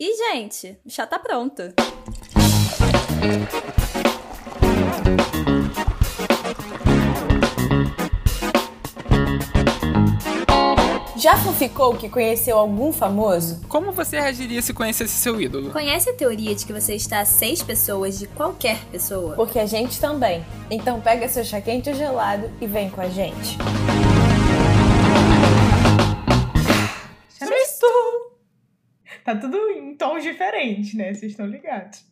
E, gente, o chá tá pronto. Já ficou que conheceu algum famoso? Como você reagiria se conhecesse seu ídolo? Conhece a teoria de que você está a seis pessoas de qualquer pessoa? Porque a gente também. Então pega seu chá quente ou gelado e vem com a gente. Sextou! Tá tudo em tons diferentes, né? Vocês estão ligados.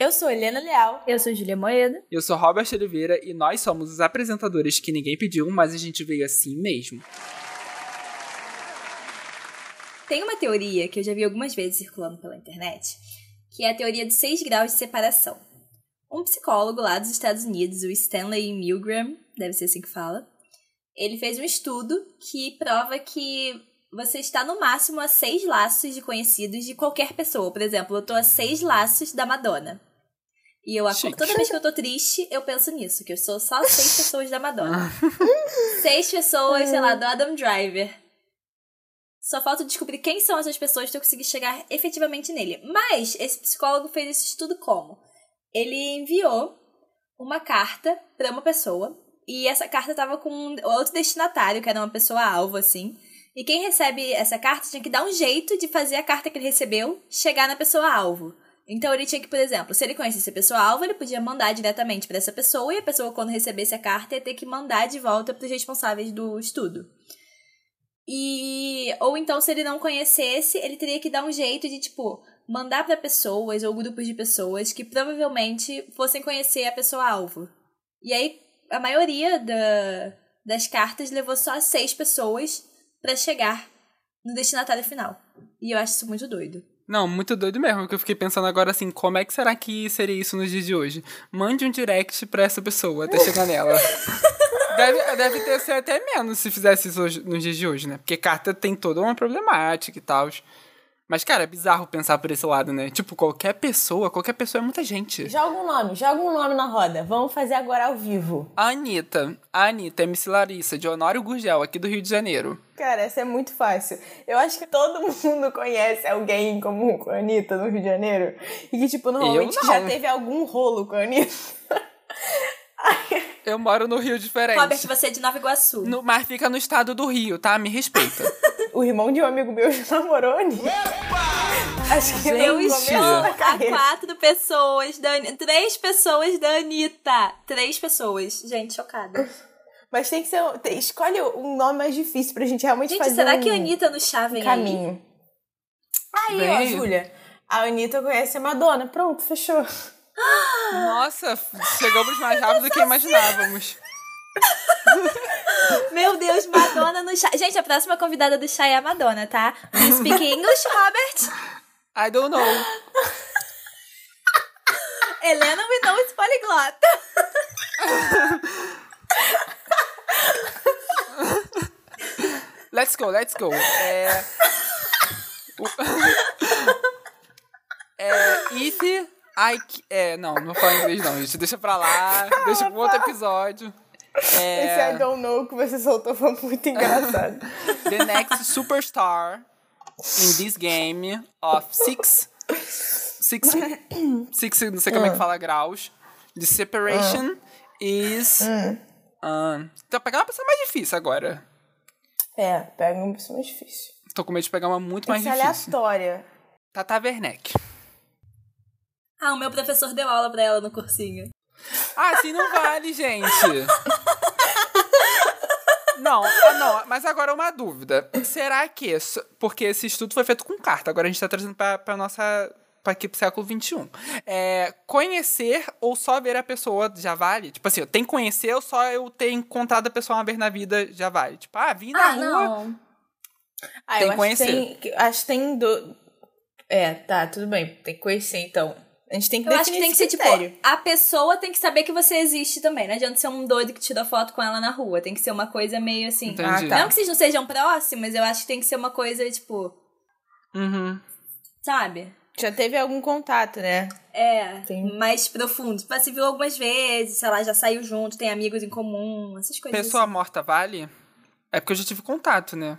Eu sou Helena Leal. Eu sou Julia Moeda. Eu sou Robert Oliveira e nós somos os apresentadores que ninguém pediu, mas a gente veio assim mesmo. Tem uma teoria que eu já vi algumas vezes circulando pela internet, que é a teoria dos seis graus de separação. Um psicólogo lá dos Estados Unidos, o Stanley Milgram, deve ser assim que fala, ele fez um estudo que prova que você está no máximo a seis laços de conhecidos de qualquer pessoa. Por exemplo, eu tô a seis laços da Madonna. E eu Chique. toda vez que eu tô triste, eu penso nisso, que eu sou só seis pessoas da Madonna. seis pessoas, sei lá, do Adam Driver. Só falta descobrir quem são essas pessoas pra eu conseguir chegar efetivamente nele. Mas esse psicólogo fez esse estudo como? Ele enviou uma carta pra uma pessoa e essa carta tava com outro destinatário, que era uma pessoa alvo, assim. E quem recebe essa carta tinha que dar um jeito de fazer a carta que ele recebeu chegar na pessoa alvo. Então ele tinha que, por exemplo, se ele conhecesse a pessoa alvo, ele podia mandar diretamente para essa pessoa e a pessoa, quando recebesse a carta, ia ter que mandar de volta para os responsáveis do estudo. E ou então se ele não conhecesse, ele teria que dar um jeito de tipo mandar para pessoas ou grupos de pessoas que provavelmente fossem conhecer a pessoa alvo. E aí a maioria da, das cartas levou só seis pessoas para chegar no destinatário final. E eu acho isso muito doido. Não, muito doido mesmo, que eu fiquei pensando agora assim, como é que será que seria isso nos dias de hoje? Mande um direct pra essa pessoa até chegar nela. Deve, deve ter ser até menos se fizesse isso hoje- nos dias de hoje, né? Porque carta tem toda uma problemática e tal. Mas, cara, é bizarro pensar por esse lado, né? Tipo, qualquer pessoa, qualquer pessoa é muita gente. Joga um nome, joga um nome na roda. Vamos fazer agora ao vivo. A Anitta. A Anitta, MC Larissa, de Honório Gurgel, aqui do Rio de Janeiro. Cara, essa é muito fácil. Eu acho que todo mundo conhece alguém em comum com a Anitta no Rio de Janeiro. E que, tipo, normalmente não. já teve algum rolo com a Anitta. Eu moro no Rio diferente. Robert, você é de Nova Iguaçu. No- mas fica no estado do Rio, tá? Me respeita. O irmão de um amigo meu já namorou. Acho que Eu estou a quatro pessoas da. Três pessoas da Anitta. Três pessoas. Gente, chocada. Mas tem que ser. tem- escolhe um nome mais difícil pra gente realmente Gente, fazer será um que a Anitta no chá vem aí? caminho. Aí, ó, Vem. Júlia. A Anitta conhece a Madonna. Pronto, fechou. Nossa, chegamos mais rápido do que imaginávamos. Meu Deus, Madonna no chá. Gente, a próxima convidada do chá é a Madonna, tá? You speak English, Robert? I don't know. Helena, we know it's polyglot. Let's go, let's go. É. é. I. É, não, não vou falar inglês, não, gente. Deixa pra lá. Deixa pro outro episódio. Esse É. I don't know que você soltou foi muito engraçado. The next superstar in this game of six. Six. Six, não sei como é que fala graus. De separation is. ah, então, pegar uma pessoa mais difícil agora. é, pega uma pessoa mais difícil. Tô com medo de pegar uma muito Tem mais que ser difícil. aleatória. Tata Werneck. Ah, o meu professor deu aula pra ela no cursinho. Ah, assim não vale, gente. Não, ah, não, mas agora uma dúvida. Será que, porque esse estudo foi feito com carta, agora a gente tá trazendo pra, pra nossa, pra aqui pro século XXI. É, conhecer ou só ver a pessoa já vale? Tipo assim, tem que conhecer ou só eu ter encontrado a pessoa uma vez na vida já vale? Tipo, ah, vi na Ah, rua. não. Ah, Tem eu que conhecer. Acho que, tem, acho que tem. Do... É, tá, tudo bem. Tem que conhecer, então. A gente tem que Eu acho que tem que ser tipo, a pessoa tem que saber que você existe também. Não adianta ser um doido que tira foto com ela na rua. Tem que ser uma coisa meio assim. Entendi. Ah, tá. Não que vocês não sejam próximos, eu acho que tem que ser uma coisa, tipo, Uhum. sabe? Já teve algum contato, né? É, Tem. mais profundo. Tipo, se viu algumas vezes, sei lá, já saiu junto, tem amigos em comum, essas coisas. Pessoa assim. morta vale? É porque eu já tive contato, né?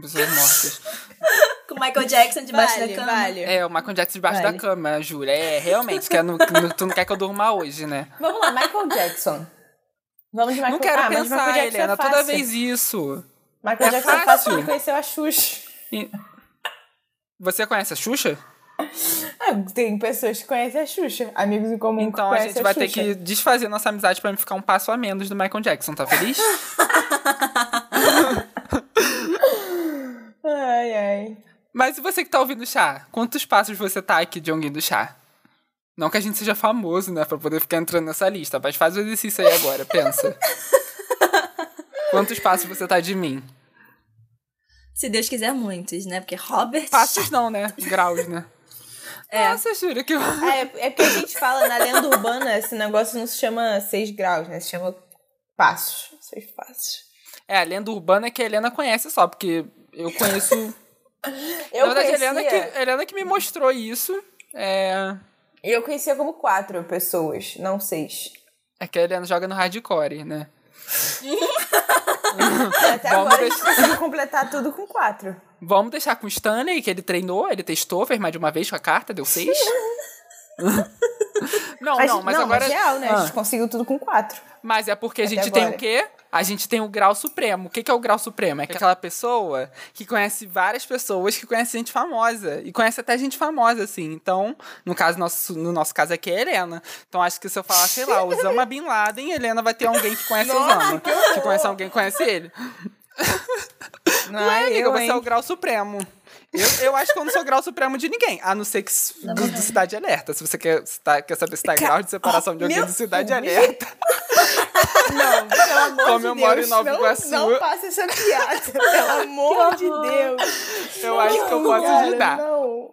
Pessoas mortas. Com o Michael Jackson debaixo Vale, da cama. vale. É, o Michael Jackson debaixo Vale. da cama, juro. É, realmente, no- no- tu não quer que eu durma hoje, né? Vamos lá, Michael Jackson. Vamos de Michael não quero ah, pensar, Jackson Helena, é toda fácil. vez isso. Michael É Jackson é fácil. fácil porque conheceu a Xuxa. E- Você conhece a Xuxa? Ah, tem pessoas que conhecem a Xuxa. Amigos em comum que Então a gente vai ter que desfazer nossa amizade pra me ficar um passo a menos do Michael Jackson, tá feliz? Ai, ai. Mas e você que tá ouvindo o chá? Quantos passos você tá aqui de alguém do chá? Não que a gente seja famoso, né, pra poder ficar entrando nessa lista, mas faz o exercício aí agora, pensa. Quantos passos você tá de mim? Se Deus quiser, muitos, né? Porque Robert. Passos não, né? Graus, né? É. Nossa, jura que é, é porque a gente fala na lenda urbana, esse negócio não se chama seis graus, né? Se chama passos. Seis passos. É, a lenda urbana é que a Helena conhece só, porque eu conheço... Eu Na verdade, a conhecia, Helena que, a Helena que me mostrou isso. É... eu conhecia como quatro pessoas, não seis. É que a Helena joga no hardcore, né? Até Vamos agora a deixar- gente conseguiu completar tudo com quatro. Vamos deixar com o Stanley, que ele treinou, ele testou, fez mais de uma vez com a carta, deu seis. não, Mas, não, mas agora. mas real, né? A Ah, gente conseguiu tudo com quatro. mas é porque a Até gente tem agora. o quê? A gente tem o grau supremo. O que que é o grau supremo? É aquela pessoa que conhece várias pessoas que conhece gente famosa. E conhece até gente famosa, assim. Então, no caso, nosso, no nosso caso aqui é a Helena. Então, acho que se eu falar, sei lá, Osama Bin Laden, Helena vai ter alguém que conhece o Osama. Que conhece alguém que conhece ele. Não, Não é, amiga, eu, você hein? é o grau supremo. Eu, eu acho que eu não sou grau supremo de ninguém, a não ser que do, do Cidade Alerta. Se você quer, se tá- quer saber se tá em grau de separação de alguém do Cidade Deus. Alerta. Não, pelo amor Como de eu Deus. moro em Nova não, Iguaçu. Não faça essa piada, pelo amor de Deus. Eu acho que eu posso Cara, ajudar. Não.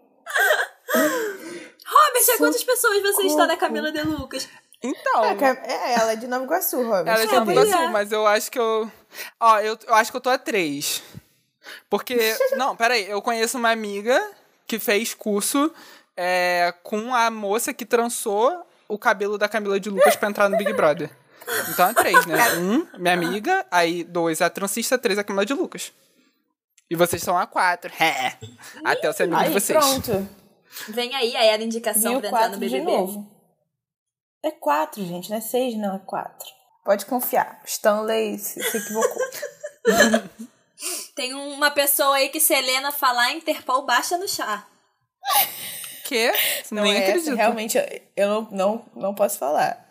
Robert, a quantas pessoas você está da Camila De Lucas? Então, É, ela é de Nova Iguaçu, Robert. ela é de Nova Iguaçu, é. mas eu acho que eu. Ó, eu, eu acho que eu tô a três. Porque. Não, peraí, eu conheço uma amiga que fez curso é, com a moça que trançou o cabelo da Camila de Lucas pra entrar no Big Brother. Então é três, né? Um, minha amiga, aí dois, a transista, três, a Camila de Lucas. E vocês são a quatro. É. Até eu ser amigo Aí, de vocês. pronto. Vem aí a era indicação Viu pra entrar no quatro de BBB. novo. É quatro, gente. Não é seis, não. É quatro. Pode confiar. Stanley se, se equivocou. Tem uma pessoa aí que se Helena falar, Interpol baixa no chá. Que? Não Nem é essa, acredito. realmente, eu, eu não, não, não posso falar.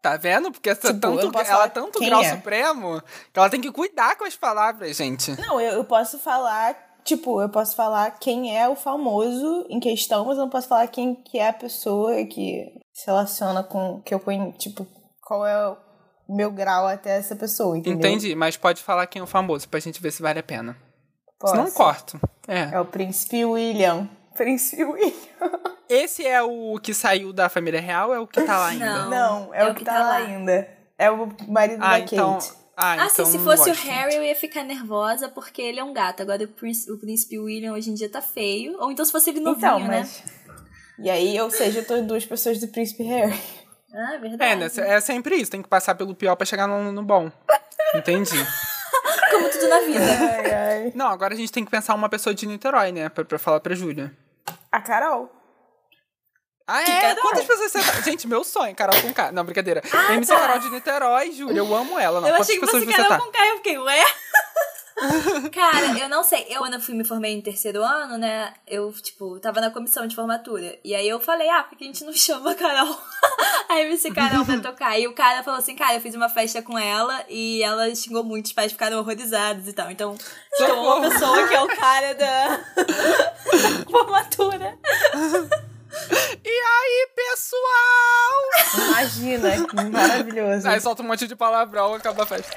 Tá vendo? Porque essa Tipo, tanto, ela falar é tanto grau é. supremo que ela tem que cuidar com as palavras, gente. Não, eu, eu posso falar, tipo, eu posso falar quem é o famoso em questão, mas eu não posso falar quem que é a pessoa que se relaciona com, que eu conheço, tipo, qual é o meu grau até essa pessoa, entendeu? Entendi, mas pode falar quem é o famoso pra gente ver se vale a pena. Posso. Se não, corto. É. É o Príncipe William. Príncipe William. Esse é o que saiu da família real ou é o que tá lá ainda? Não. Não, é, o que, tá, lá ainda. É o marido Ah, da então. Kate. Ah, Ah, então sim, se fosse o Harry, eu ia ficar nervosa porque ele é um gato. Agora o príncipe, o príncipe William hoje em dia tá feio. Ou então se fosse ele novinho, Então, né? mas. E aí, ou seja, eu tô duas pessoas do Príncipe Harry. Ah, É, verdade. né? É sempre isso, tem que passar pelo pior pra chegar no, no bom. Entendi. Como tudo na vida. Ai, ai. Não, agora a gente tem que pensar uma pessoa de Niterói, né? Pra, pra falar pra Júlia. A Carol. Ah, Que é? Carol? Quantas pessoas você tá? Gente, meu sonho, Carol com K. Não, brincadeira. MC Carol de Niterói, Júlia, eu amo ela. Não, eu achei que você Carol tá? com K, eu fiquei, ué? Cara, eu não sei. Eu, quando eu fui me formei no terceiro ano, né? Eu, tipo, tava na comissão de formatura. E aí eu falei, ah, por que a gente não chama a Carol? a MC Carol pra tocar. E o cara falou assim, cara, eu fiz uma festa com ela e ela xingou muito, os pais ficaram horrorizados e tal. Então, estou uma pessoa que é o cara da formatura. E aí, pessoal? Imagina, que maravilhoso. Aí solta um monte de palavrão e acaba a festa.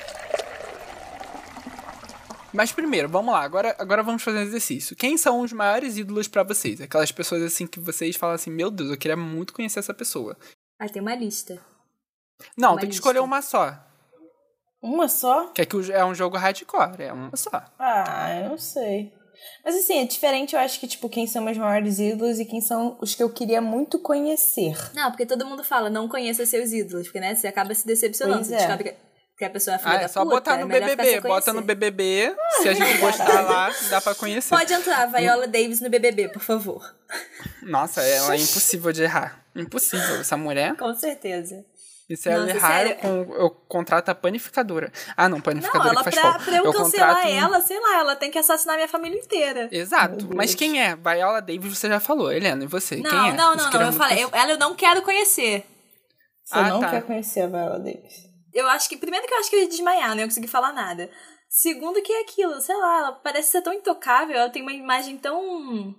Mas primeiro, vamos lá. Agora, agora vamos fazer um exercício. Quem são os maiores ídolos pra vocês? Aquelas pessoas assim que vocês falam assim, meu Deus, eu queria muito conhecer essa pessoa. Ah, tem uma lista. Não, Uma tem que lista. escolher uma só. Uma só? Que é que é um jogo hardcore, é uma só. Ah, eu não sei. Mas assim, é diferente, eu acho que, tipo, quem são meus maiores ídolos e quem são os que eu queria muito conhecer. Não, porque todo mundo fala, não conheça seus ídolos, porque, né, você acaba se decepcionando. Pois Você é. descobre que que a pessoa é filha Ah, da é só puta, botar é no ficar BBB. Bota no. BBB. Se a gente gostar lá, dá pra conhecer. Pode entrar, Viola Davis no BBB, por favor. Nossa, ela é impossível de errar. Impossível. Essa mulher. Com certeza. E se ela Nossa, errar, sério. eu, eu contrato a panificadora. Ah, não, Não, panificadora ela que faz pra, pão. pra eu, cancelar contrato um- ela, sei lá, ela tem que assassinar minha família inteira. Exato. Mas quem é? Viola Davis, você já falou. Helena, e você? Não, quem é? não, não, não. Eu falei, eu- ela eu não quero conhecer. Você Ah, não tá. quer conhecer a Viola Davis. Eu acho que. Primeiro que eu acho que eu ia desmaiar, não ia conseguir falar nada. Segundo que é aquilo, sei lá, ela parece ser tão intocável, ela tem uma imagem tão.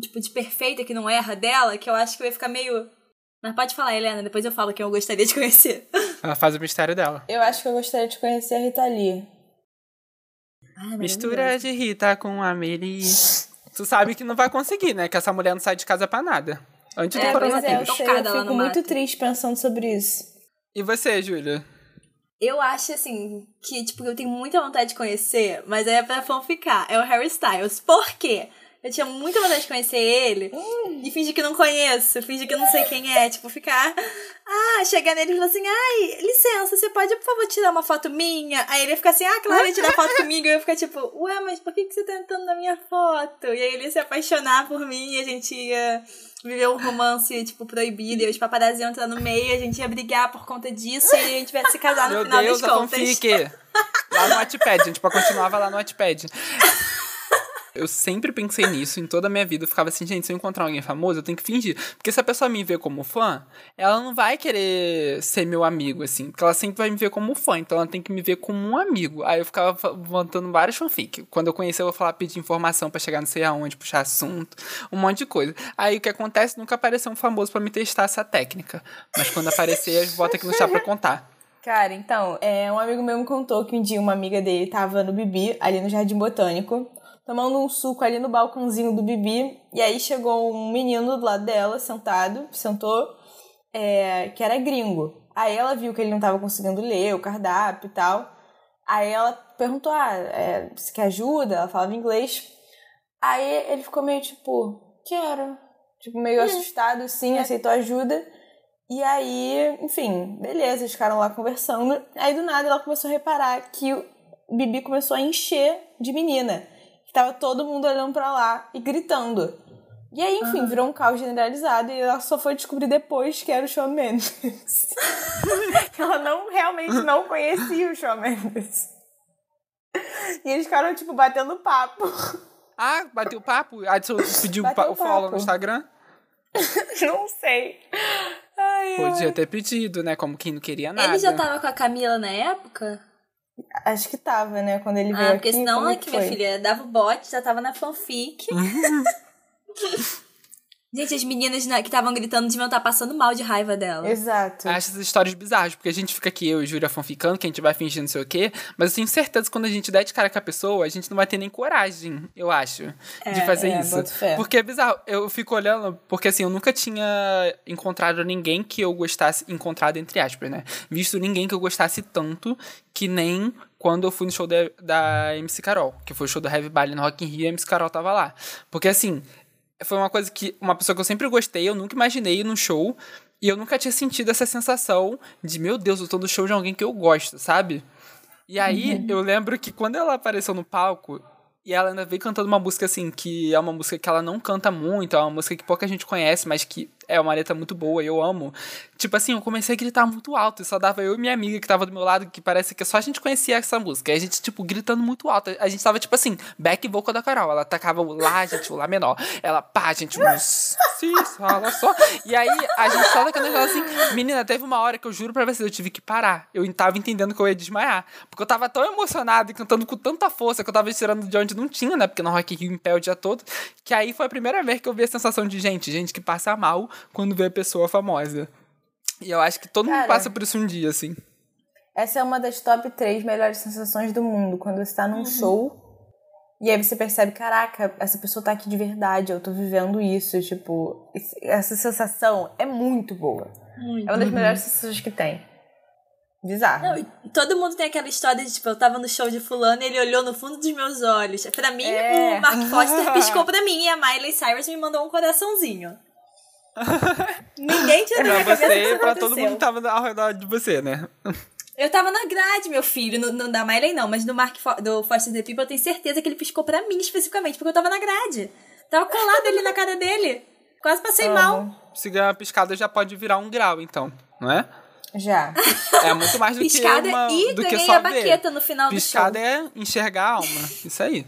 Tipo, de perfeita que não erra dela, que eu acho que eu ia ficar meio. Mas pode falar, Helena, depois eu falo quem eu gostaria de conhecer. Ela faz o mistério dela. Eu acho que eu gostaria de conhecer a Rita Lee. Ai, Mistura de Rita com a Meli. Tu sabe que não vai conseguir, né? Que essa mulher não sai de casa pra nada. Antes do É, Pois é, eu, coronavírus. sei, eu fico muito mato. triste pensando sobre isso. E você, Júlia? Eu acho, assim, que, tipo, eu tenho muita vontade de conhecer, mas aí é pra fanficar. É o Harry Styles. Por quê? Eu tinha muita vontade de conhecer ele e fingir que não conheço, fingir que eu não sei quem é. Tipo, ficar. Ah, chegar nele e falar assim: ai, licença, você pode, por favor, tirar uma foto minha? Aí ele ia ficar assim: ah, claro, ele tirar foto comigo. Eu ia ficar tipo: ué, mas por que, que você tá entrando na minha foto? E aí ele ia se apaixonar por mim e a gente ia viver um romance, tipo, proibido. E os paparazzi entrar no meio a gente ia brigar por conta disso e a gente ia se casar no Meu final Deus, das a contas. fanfic! Lá no Wattpad, a gente pode continuava lá no Wattpad. Eu sempre pensei nisso em toda a minha vida. Eu ficava assim, gente, se eu encontrar alguém famoso, eu tenho que fingir. Porque se a pessoa me vê como fã, ela não vai querer ser meu amigo, assim. Porque ela sempre vai me ver como fã. Então ela tem que me ver como um amigo. Aí eu ficava montando várias fanfic. Quando eu conhecer, eu vou falar, pedir informação pra chegar não sei aonde, puxar assunto, um monte de coisa. Aí o que acontece? Nunca apareceu um famoso pra me testar essa técnica. Mas quando aparecer, eu boto aqui no chá pra contar. Cara, então, é, um amigo meu me contou que um dia uma amiga dele tava no Bibi, ali no Jardim Botânico, tomando um suco ali no balcãozinho do Bibi, e aí chegou um menino do lado dela, sentado, sentou, é, que era gringo. Aí ela viu que ele não tava conseguindo ler o cardápio e tal. Aí ela perguntou, ah, é, você quer ajuda? Ela falava inglês. Aí ele ficou meio tipo, quero. Tipo, meio assustado, sim, aceitou ajuda. E aí, enfim, beleza, eles ficaram lá conversando. Aí do nada ela começou a reparar que o Bibi começou a encher de menina. Que tava todo mundo olhando pra lá e gritando. E aí, enfim, virou um caos generalizado e ela só foi descobrir depois que era o Shawn Mendes. ela não, realmente não conhecia o Shawn Mendes. E eles ficaram, tipo, batendo papo. Ah, bateu papo? Adicionou, pediu Bateu pa- o follow papo. no Instagram? não sei. Ai, Podia ai. ter pedido, né? Como quem não queria nada. Ele já tava com a Camila na época? Acho que tava, né? Quando ele veio Ah, porque aqui. senão como é aqui, minha filha, dava o bote, já tava na fanfic. Gente, as meninas na- que estavam gritando deviam estar passando mal de raiva dela. Exato. Acho essas histórias bizarras, porque a gente fica aqui, eu e Júlia fanficando, que a gente vai fingir não sei o quê, mas eu tenho certeza que quando a gente der de cara com a pessoa, a gente não vai ter nem coragem, eu acho, de fazer é, isso. Porque é bizarro, eu fico olhando, porque assim, eu nunca tinha encontrado ninguém que eu gostasse, encontrado entre aspas, né? Visto ninguém que eu gostasse tanto que nem quando eu fui no show da, da MC Carol, que foi o show do Heavy Bally no Rock in Rio e a MC Carol tava lá. Porque assim, foi uma coisa que uma pessoa que eu sempre gostei, eu nunca imaginei num show e eu nunca tinha sentido essa sensação de, meu Deus, eu tô no show de alguém que eu gosto, sabe? E aí eu lembro que quando ela apareceu no palco e ela ainda veio cantando uma música assim, que é uma música que ela não canta muito, é uma música que pouca gente conhece, mas que é uma letra muito boa eu amo. Tipo assim, eu comecei a gritar muito alto e só dava eu e minha amiga que tava do meu lado, que parece que só a gente conhecia essa música. E a gente, tipo, gritando muito alto. A gente tava, tipo assim, back vocal da Carol. Ela tacava o lá, gente, o lá menor. Ela, pá, gente, um si, fala só. E aí a gente só cantando ela assim, menina, teve uma hora que eu juro pra vocês, eu tive que parar. Eu tava entendendo que eu ia desmaiar. Porque eu tava tão emocionado e cantando com tanta força que eu tava tirando de onde não tinha, né? Porque no Rock Rio em pé o dia todo. Que aí foi a primeira vez que eu vi a sensação de gente, gente que passa mal quando vê a pessoa famosa. E eu acho que todo mundo Cara. passa por isso um dia, assim. Essa é uma das top 3 melhores sensações do mundo. Quando você tá num show e aí você percebe, caraca, essa pessoa tá aqui de verdade, eu tô vivendo isso. Tipo, essa sensação é muito boa. Muito. É uma das melhores sensações que tem. Bizarro. Não, todo mundo tem aquela história de, tipo, eu tava no show de fulano e ele olhou no fundo dos meus olhos. Pra mim, É. o Mark Foster piscou pra mim e a Miley Cyrus me mandou um coraçãozinho. Ninguém tinha minha Pra que você pra todo mundo que tava ao redor de você, né? Eu tava na grade, meu filho. No, no da Miley não, mas no Mark Fo do Foster the People eu tenho certeza que ele piscou pra mim especificamente, porque eu tava na grade. Tava colado ali na cara dele. Quase passei mal. Amo. Se ganhar uma piscada já pode virar um grau, então, não é? Já. É muito mais do Piscada que uma, e do que ganhei só a ver. baqueta no final Piscada do show. é enxergar a alma. Isso aí.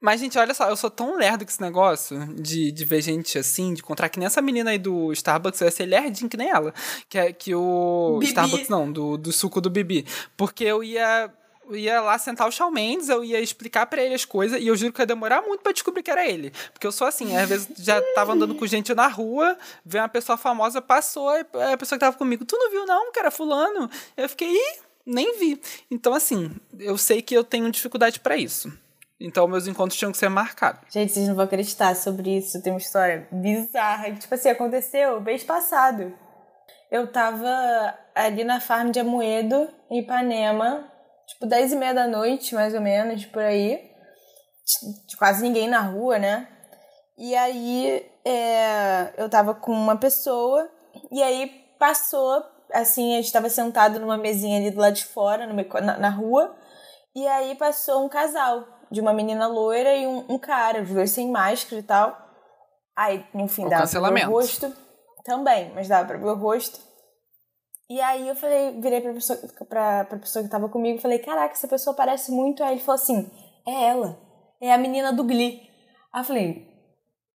Mas, gente, olha só, eu sou tão lerdo com esse negócio de, de ver gente assim, de encontrar que nem essa menina aí do Starbucks, eu ia ser lerdinho que nem ela. Que, é, que o. Bibi. Starbucks não, do, do suco do Bibi. Porque eu ia. eu ia lá sentar o Shawn Mendes, eu ia explicar pra ele as coisas, e eu juro que ia demorar muito pra descobrir que era ele. Porque eu sou assim, às vezes já tava andando com gente na rua, veio uma pessoa famosa, passou, e a pessoa que tava comigo, tu não viu não, que era fulano? Eu fiquei, Ih, nem vi. Então, assim, eu sei que eu tenho dificuldade pra isso. Então, meus encontros tinham que ser marcados. Gente, vocês não vão acreditar sobre isso. Tem uma história bizarra. Tipo assim, aconteceu mês passado. Eu tava ali na farm de Amoedo, em Ipanema, tipo 10 e meia da noite, mais ou menos, por aí. Quase ninguém na rua, né? E aí é, eu tava com uma pessoa, e aí passou, assim, a gente tava sentado numa mesinha ali do lado de fora, na, na rua, e aí passou um casal, de uma menina loira e um, um cara, os dois sem máscara e tal. Aí, enfim, O dava pra ver o rosto. Também, mas dava pra ver o rosto. E aí eu falei, virei pra pessoa, pra, pra pessoa que tava comigo e falei, caraca, essa pessoa parece muito. Aí ele falou assim, é ela, é a menina do Glee. Aí eu falei,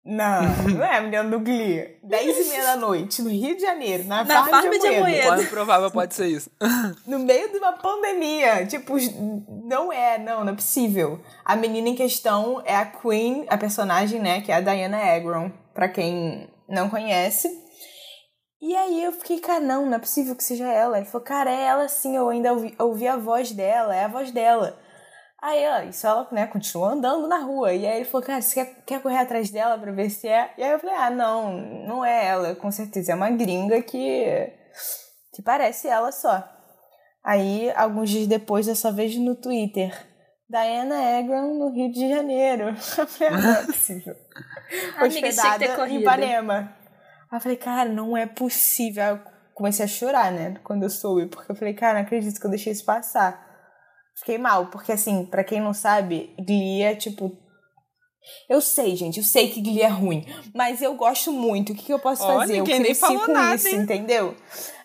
não, não é a menina do Glee. 10 e meia da noite, no Rio de Janeiro, na, Na farm farm de de Amoedo. Quão improvável pode ser isso? no meio de uma pandemia. Tipo, não é, não, não é possível. A menina em questão é a Queen, a personagem, né, que é a Diana Agron, pra quem não conhece. E aí eu fiquei, cara, não, não é possível que seja ela. Ele falou, cara, é ela sim, eu ainda ouvi, ouvi a voz dela, é a voz dela. Aí ela, isso ela, né, continuou andando na rua. E aí ele falou, cara, você quer, quer correr atrás dela pra ver se é? E aí eu falei, ah, não, não é ela, com certeza. É uma gringa que, que parece ela só. Aí, alguns dias depois, eu só vejo no Twitter. Diana Agron no Rio de Janeiro. Eu falei, ah, não é possível. Amiga, Hospedada em corrido. Ipanema. Aí eu falei, cara, não é possível. Aí eu comecei a chorar, né? Quando eu soube. Porque eu falei, cara, não acredito que eu deixei isso passar. Fiquei mal, porque assim, pra quem não sabe, Glee é tipo. Eu sei, gente, eu sei que Glee é ruim, mas eu gosto muito. O que, que eu posso Ó, fazer? eu nem cresci falou com nada, isso, hein? entendeu?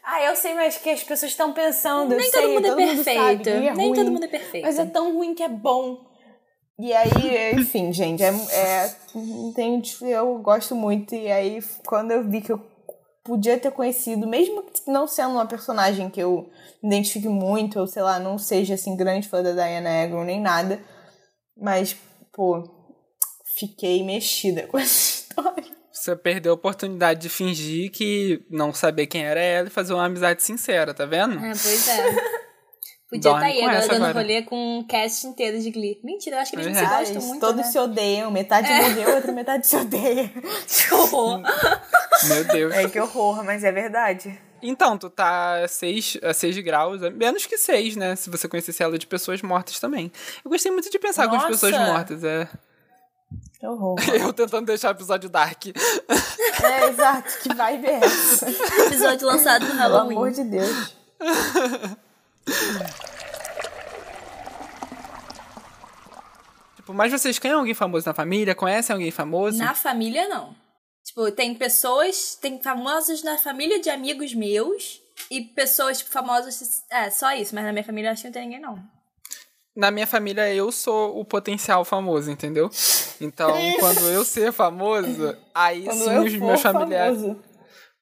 Ah, eu sei, mas que as pessoas estão pensando. eu Nem sei, todo mundo é sabe, perfeito. Glee é Nem ruim, todo mundo é perfeito. Mas é tão ruim que é bom. E aí, enfim, gente, é, é, tem, eu gosto muito. E aí, quando eu vi que eu podia ter conhecido, mesmo não sendo uma personagem que eu identifique muito, ou sei lá, não seja assim grande fã da Diana Agron nem nada, mas, pô, fiquei mexida com essa história. Você perdeu a oportunidade de fingir que não saber quem era ela e fazer uma amizade sincera, tá vendo? É, pois é. Podia estar aí com agora dando agora. rolê com um cast inteiro de Glee. Mentira, eu acho que eles não se É. gostam muito, todos né? se odeiam, metade morreu, outra metade se odeia. Que horror. Meu Deus. É que horror, mas é verdade. Então, tu tá a 6, a seis graus, é menos que 6, né? Se você conhecesse ela de pessoas mortas também. Eu gostei muito de pensar com as Nossa! pessoas mortas, é. Que horror. Eu tentando deixar o episódio dark. É, exato, que vibe é essa? Episódio lançado no Pelo Halloween. amor de Deus. Tipo, mas vocês têm alguém famoso na família? Conhecem alguém famoso? Na família, não. Tipo, tem pessoas, tem famosos na família de amigos meus e pessoas, tipo, famosas. É, só isso, mas na minha família acho que não tem ninguém, não. Na minha família, eu sou o potencial famoso, entendeu? Então, quando eu ser famoso, aí Quando sim os meus familiares. famoso.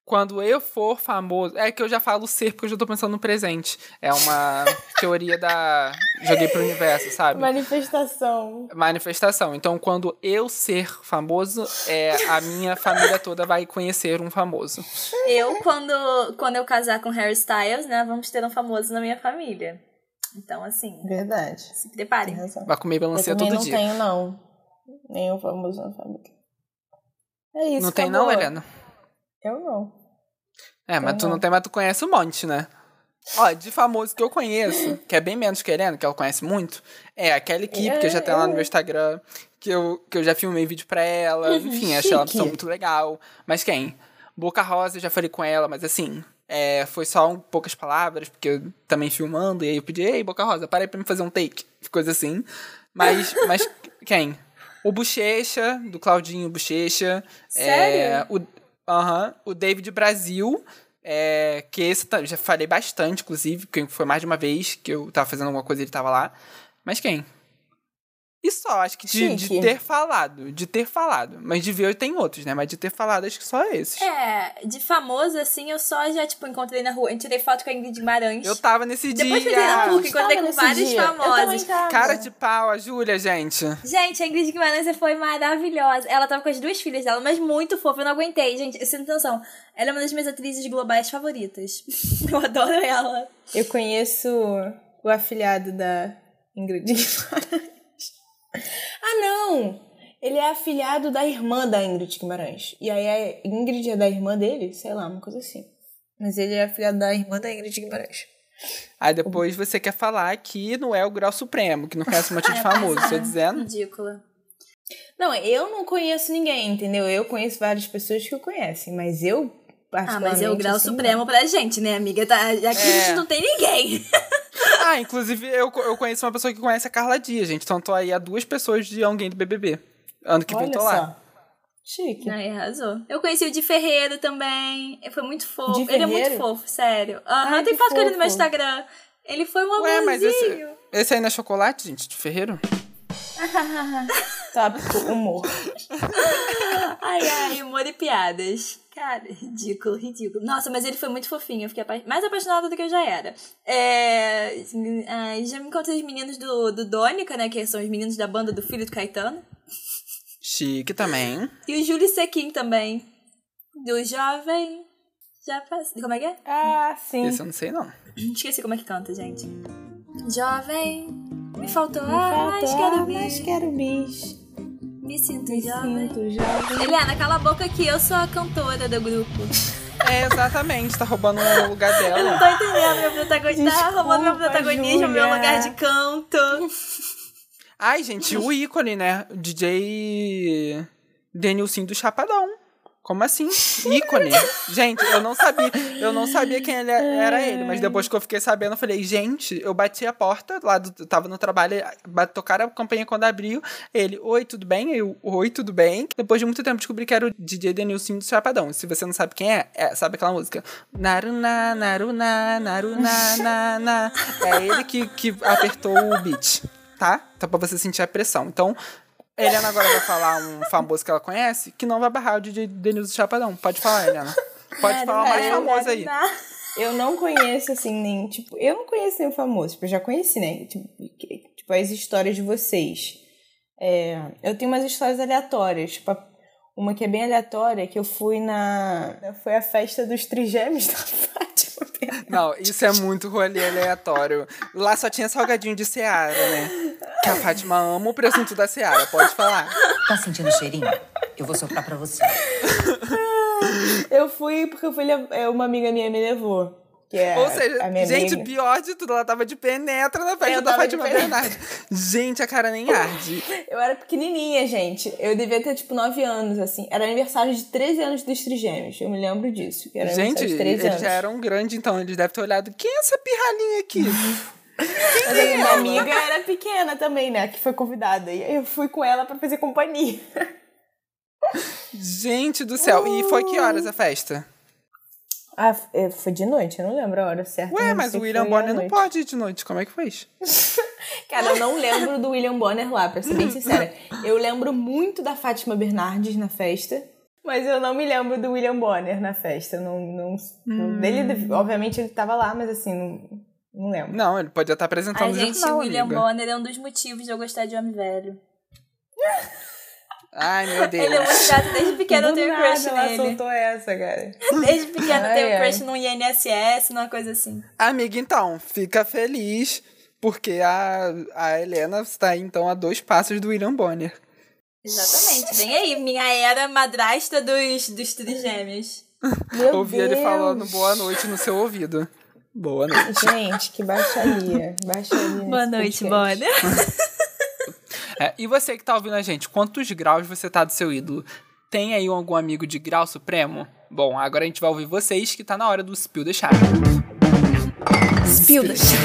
Quando eu for famoso. É que eu já falo ser porque eu já tô pensando no presente. É uma teoria da. Joguei pro universo, sabe? Manifestação. Manifestação. Então, quando eu ser famoso, é, a minha família toda vai conhecer um famoso. Eu, quando, quando eu casar com Harry Styles, né, vamos ter um famoso na minha família. Então, assim, Verdade. se preparem. Vai comer melancia todo não dia. tenho, não. Nenhum famoso na família. É isso, não tem, acabou. não, Helena? Eu não. É, mas tu Uhum. não tem, mas tu conhece um monte, né? Ó, de famoso que eu conheço, que é bem menos que a Helena, que ela conhece muito, é a Kelly Kip, que já tem lá no meu Instagram, que eu, que eu já filmei vídeo pra ela, enfim, achei ela uma pessoa muito legal. Mas quem? Boca Rosa, eu já falei com ela, mas assim, É, foi só um, poucas palavras, porque eu também filmando, e aí eu pedi, ei, Boca Rosa, para aí pra me fazer um take. Coisa assim. Mas, mas quem? O Bochecha, do Claudinho Bochecha. É, Sério? o, aham, o David Brasil, é, que esse já falei bastante, inclusive, porque foi mais de uma vez que eu tava fazendo alguma coisa e ele tava lá. Mas quem? E só, acho que de, de ter falado, de ter falado. Mas de ver tem outros, né? Mas de ter falado, acho que só esses. É, de famoso, assim, eu só já, tipo, encontrei na rua. Eu tirei foto com a Ingrid Guimarães. Eu tava nesse Depois que eu dia. entrei na PUC, encontrei com vários dia. Eu famosos. Cara de pau, a Júlia, gente. Gente, a Ingrid Guimarães foi maravilhosa. Ela tava com as duas filhas dela, mas muito fofa. Eu não aguentei, gente. Você não tem noção. Ela é uma das minhas atrizes globais favoritas. Eu adoro ela. Eu conheço o afilhado da Ingrid Guimarães. Ah, não! Ele é afilhado da irmã da Ingrid Guimarães. E aí a Ingrid é da irmã dele? Sei lá, uma coisa assim. Mas ele é afilhado da irmã da Ingrid Guimarães. Aí depois você quer falar que não é o grau supremo, que não conhece um monte de famoso. Tô dizendo. Ridícula. Não, eu não conheço ninguém, entendeu? Eu conheço várias pessoas que o conhecem, mas eu, Ah, mas é o grau assim, supremo pra gente, né, amiga? Tá, aqui a É. gente não tem ninguém. Ah, inclusive eu, eu conheço uma pessoa que conhece a Carla Dias, gente. Então tô aí a duas pessoas de alguém do BBB. Ano que não. vem Olha tô lá. só. Chique. Ai, arrasou. Eu conheci o de Ferreiro também. Foi muito fofo. Ele é muito fofo, sério. Aham, Ai, tem que foto com ele no meu. Instagram. Ele foi um Ué, mas esse, amorzinho. esse aí não é chocolate, gente? De Ferreiro? Tópico humor. Ai, ai, humor e piadas. Cara, ridículo, ridículo. Nossa, mas ele foi muito fofinho. Eu fiquei apa- mais apaixonada do que eu já era. É... ai, já me encontrei os meninos do, do Dônica, né? Que são os meninos da banda do filho do Caetano. Chique também. E o Júlio Sequin também. Do Jovem. Já passei. Como é que é? Ah, sim. Esse eu não sei, não. Esqueci como é que canta, gente. Jovem. Me faltou Me ar, mas faltou quero ar, mas bis. quero bis. Me sinto Me jovem. sinto jovem. Eliana, cala a boca que eu sou a cantora do grupo. É, exatamente. Tá roubando o lugar Eu não dela. tô entendendo meu protagonismo. Tá roubando meu protagonismo, meu Júlia. lugar de canto. Ai, gente, o ícone, né? O DJ Denilson do Chapadão. Como assim? Ícone. gente, eu não sabia. Eu não sabia quem ele era ele, mas depois que eu fiquei sabendo, eu falei, gente, eu bati a porta lá do, eu tava no trabalho, ba- tocaram a campanha quando abriu. Ele, oi, tudo bem? Eu, oi, tudo bem? Depois de muito tempo descobri que era o DJ Denilson do Chapadão. Se você não sabe quem é, é sabe aquela música? Naruna, naruna, naruna, na, na. É ele que, que apertou o beat, tá? Então pra você sentir a pressão. Então, Eliana agora vai falar um famoso que ela conhece, que não vai barrar o DJ Denilson Chapadão. Pode falar, Eliana. Pode falar o mais é, famoso aí. Eu não conheço, assim, nem. Tipo, eu não conheço nenhum famoso. Tipo, eu já conheci, né? Tipo, tipo, as histórias de vocês. É, eu tenho umas histórias aleatórias. Tipo, uma que é bem aleatória, que eu fui na. Foi a festa dos trigêmeos da Fátima. Não, isso é muito rolê aleatório. Lá só tinha salgadinho de Seara, né? Que a Fátima ama o presunto da Seara, pode falar. Tá sentindo o cheirinho? Eu vou soprar pra você. Eu fui porque eu fui, é, uma amiga minha me levou. Que é Ou seja, gente, amiga. pior de tudo, ela tava de penetra na festa Eu da tava de Fátima. Bernardi. Gente, a cara nem arde. Eu era pequenininha, gente. Eu devia ter, tipo, 9 anos, assim. Era aniversário de 13 anos dos trigêmeos. Eu me lembro disso. que Era Gente, aniversário de 13 eles anos. já eram grandes, então eles devem ter olhado. Quem é essa pirralhinha aqui? Mas a minha amiga era pequena também, né? Que foi convidada. E eu fui com ela pra fazer companhia. Gente do céu. E foi que horas a festa? Ah, é, foi de noite, eu não lembro a hora certa. Ué, mas o William foi Bonner não pode ir de noite. Como é que fez? Cara, eu não lembro do William Bonner lá, pra ser bem sincera. Eu lembro muito da Fátima Bernardes na festa. Mas eu não me lembro do William Bonner na festa. Não, não, Hum. dele, obviamente, ele tava lá, mas assim, não, não lembro. Não, ele podia estar apresentando Ai, gente, jornal, o William amiga. Bonner é um dos motivos de eu gostar de homem velho. Ai, meu Deus. Ele é muito gato, desde pequeno eu tenho nada crush ela nele. soltou essa, cara. Desde pequeno eu tenho ai. crush num INSS, numa coisa assim. Amiga, então, fica feliz, porque a, a Helena está, então, a dois passos do William Bonner. Exatamente. Vem aí, minha era madrasta dos, dos trigêmeos. Meu Ouvi Deus. ele falando boa noite no seu ouvido. Boa noite. Gente, que baixaria. Baixaria. Boa noite, podcast. Bonner. É, e você que tá ouvindo a gente, quantos graus você tá do seu ídolo? Tem aí algum amigo de grau supremo? Bom, agora a gente vai ouvir vocês que tá na hora do Spill the Chá. Spill the chá.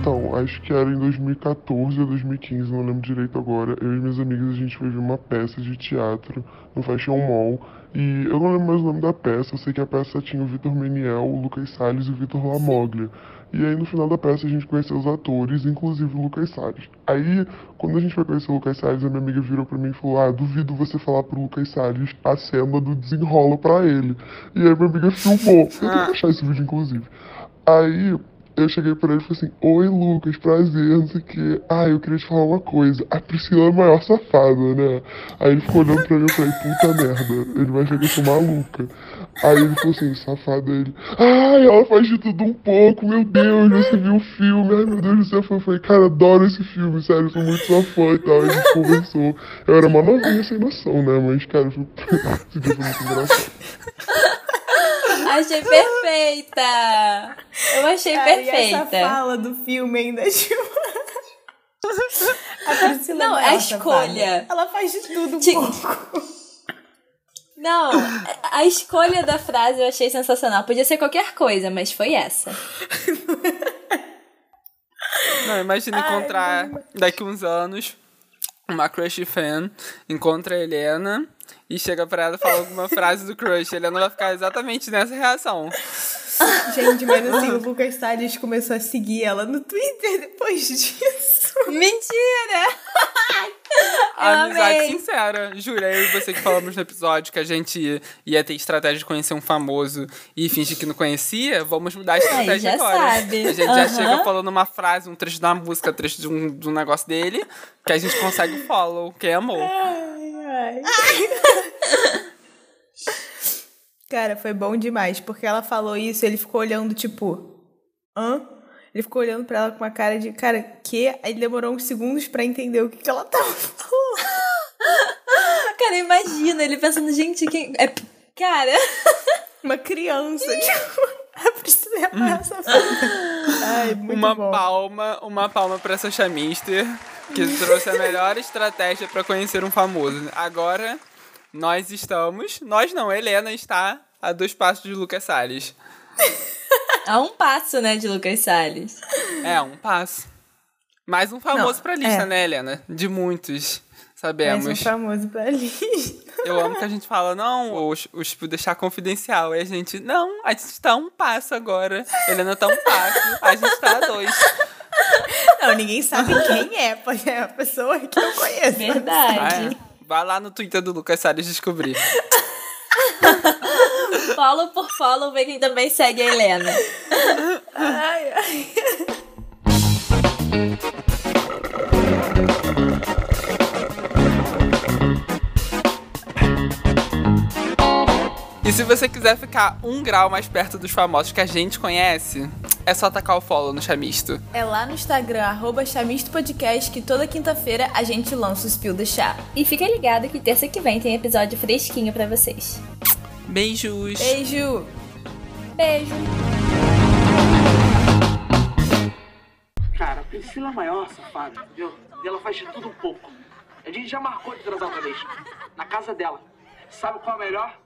Então, acho que era em 2014 ou 2015, não lembro direito agora. Eu e minhas amigas a gente foi ver uma peça de teatro no Fashion Mall. E eu não lembro mais o nome da peça, eu sei que a peça tinha o Vitor Meniel, o Lucas Salles e o Vitor Lamoglia. E aí no final da peça a gente conheceu os atores, inclusive o Lucas Salles. Aí, quando a gente foi conhecer o Lucas Salles, a minha amiga virou pra mim e falou: Ah, duvido você falar pro Lucas Salles a cena do desenrola pra ele. E aí minha amiga filmou. Eu tenho que achar esse vídeo, inclusive. Aí eu cheguei pra ele e falei assim, oi Lucas, prazer, não sei o que. Ah, eu queria te falar uma coisa. A Priscila é a maior safada, né? Aí ele ficou olhando pra mim e falei, puta merda, ele vai achar que eu sou maluca. Aí ele falou assim, safada ele. Ai, ela faz de tudo um pouco, meu Deus, você viu o filme, ai meu Deus do céu. Eu falei, cara, adoro esse filme, sério, eu sou muito sua fã e tal. A gente conversou. Eu era uma novinha sem noção, né? Mas, cara, esse dia foi muito engraçado. Achei perfeita! Eu achei Cara, e essa perfeita. fala do filme ainda, tipo... A Priscila Não, é a escolha. safada. Ela faz de tudo um pouco. Não, a escolha da frase eu achei sensacional. Podia ser qualquer coisa, mas foi essa. Não, imagina encontrar daqui uns anos uma crush fan, encontra a Helena e chega pra ela e fala alguma frase do crush. A Helena vai ficar exatamente nessa reação. Gente, mas assim, o Lucas Salles começou a seguir ela no Twitter depois disso. Mentira! Amizade amei. sincera. Juro, eu e você que falamos no episódio que a gente ia ter estratégia de conhecer um famoso e fingir que não conhecia, vamos mudar a estratégia já agora. sabe. A gente já Aham. chega falando uma frase, um trecho da música, um trecho de um, de um negócio dele, que a gente consegue o follow. Quem amou? Ai, ai. Cara, foi bom demais, porque ela falou isso e ele ficou olhando, tipo, hã? Ele ficou olhando pra ela com uma cara de, cara, que? Aí demorou uns segundos pra entender o que, que ela tava falando. Cara, imagina ele pensando, gente, quem. É... Cara, Uma criança, tipo, é a maior safada. Ai, muito uma bom. palma, uma palma pra Sasha Mister, que trouxe a melhor estratégia pra conhecer um famoso. Agora, nós estamos. Nós não, a Helena está a dois passos de Lucas Salles. há um passo, né, de Lucas Salles. É, um passo. Mais um famoso Não, pra lista, é. né, Helena? De muitos. Mais Sabemos. um famoso pra ali. Eu amo que a gente fala, não, os tipo, deixar confidencial. E a gente, não, a gente tá a um passo agora. Helena tá a um passo, a gente tá a dois. Não, ninguém sabe quem é, porque é a pessoa que eu conheço. Ah, Verdade. é. Vai lá no Twitter do Lucas Salles descobrir. Follow por follow, vê quem também segue a Helena. Ai, ai. E se você quiser ficar um grau mais perto dos famosos que a gente conhece, é só tacar o follow no Chamisto. É lá no Instagram, arroba Chamisto Podcast, que toda quinta-feira a gente lança o Spill do Chá. E fica ligado que terça que vem tem episódio fresquinho pra vocês. Beijos! Beijo! Beijo! Cara, a Priscila é a maior safada, entendeu? E ela faz de tudo um pouco. A gente já marcou de transar outra vez. Na casa dela. Sabe qual é o melhor?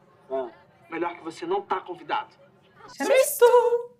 Melhor que você não tá convidado. Chamisto!